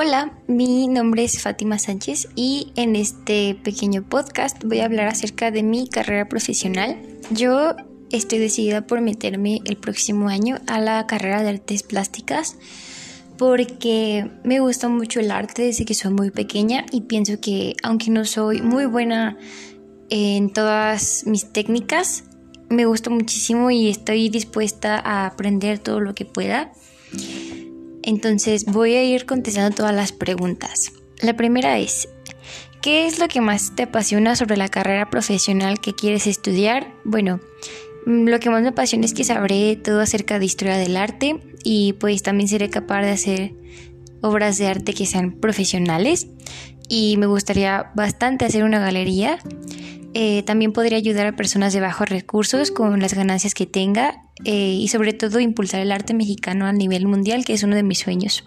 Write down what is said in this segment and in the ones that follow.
Hola, mi nombre es Fátima Sánchez y en este pequeño podcast voy a hablar acerca de mi carrera profesional. Yo estoy decidida por meterme el próximo año a la carrera de artes plásticas porque me gusta mucho el arte desde que soy muy pequeña y pienso que aunque no soy muy buena en todas mis técnicas, me gusta muchísimo y estoy dispuesta a aprender todo lo que pueda. Entonces voy a ir contestando todas las preguntas. La primera es, ¿qué es lo que más te apasiona sobre la carrera profesional que quieres estudiar? Bueno, mm, lo que más me apasiona es que sabré todo acerca de historia del arte y pues también seré capaz de hacer obras de arte que sean profesionales y me gustaría bastante hacer una galería eh, también podría ayudar a personas de bajos recursos con las ganancias que tenga eh, y sobre todo impulsar el arte mexicano a nivel mundial, que es uno de mis sueños.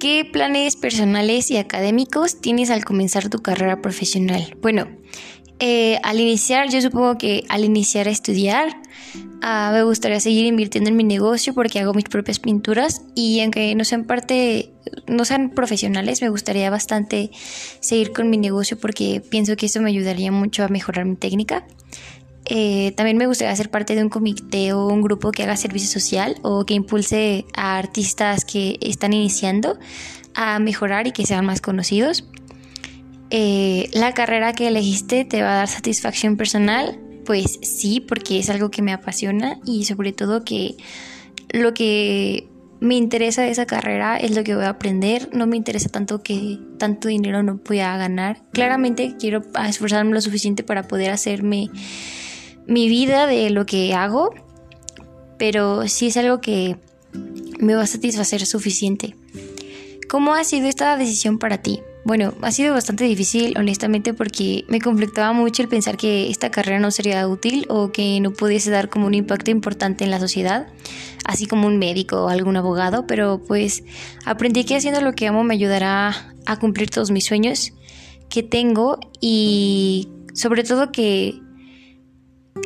¿Qué planes personales y académicos tienes al comenzar tu carrera profesional? Bueno, eh, al iniciar, yo supongo que al iniciar a estudiar, ah, me gustaría seguir invirtiendo en mi negocio porque hago mis propias pinturas y aunque no sean parte, no sean profesionales, me gustaría bastante seguir con mi negocio porque pienso que eso me ayudaría mucho a mejorar mi técnica. Eh, también me gustaría ser parte de un comité o un grupo que haga servicio social o que impulse a artistas que están iniciando a mejorar y que sean más conocidos. Eh, la carrera que elegiste te va a dar satisfacción personal, pues sí, porque es algo que me apasiona y sobre todo que lo que me interesa de esa carrera es lo que voy a aprender, no me interesa tanto que tanto dinero no pueda ganar. Claramente quiero esforzarme lo suficiente para poder hacerme mi vida de lo que hago, pero sí es algo que me va a satisfacer suficiente. ¿Cómo ha sido esta decisión para ti? Bueno, ha sido bastante difícil, honestamente, porque me conflictaba mucho el pensar que esta carrera no sería útil o que no pudiese dar como un impacto importante en la sociedad, así como un médico o algún abogado, pero pues aprendí que haciendo lo que amo me ayudará a cumplir todos mis sueños que tengo y sobre todo que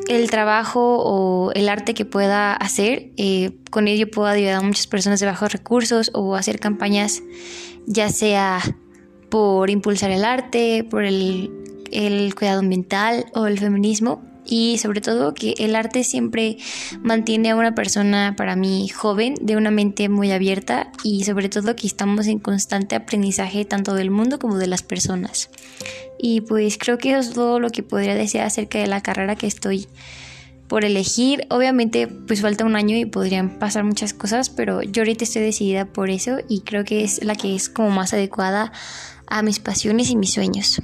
el trabajo o el arte que pueda hacer, eh, con ello puedo ayudar a muchas personas de bajos recursos o hacer campañas ya sea por impulsar el arte, por el, cuidado ambiental o el feminismo y sobre todo que el arte siempre mantiene a una persona para mí joven de una mente muy abierta y sobre todo que estamos en constante aprendizaje tanto del mundo como de las personas. Y pues creo que eso es todo lo que podría decir acerca de la carrera que estoy por elegir. Obviamente pues falta un año y podrían pasar muchas cosas, pero yo ahorita estoy decidida por eso y creo que es la que es como más adecuada a mis pasiones y mis sueños.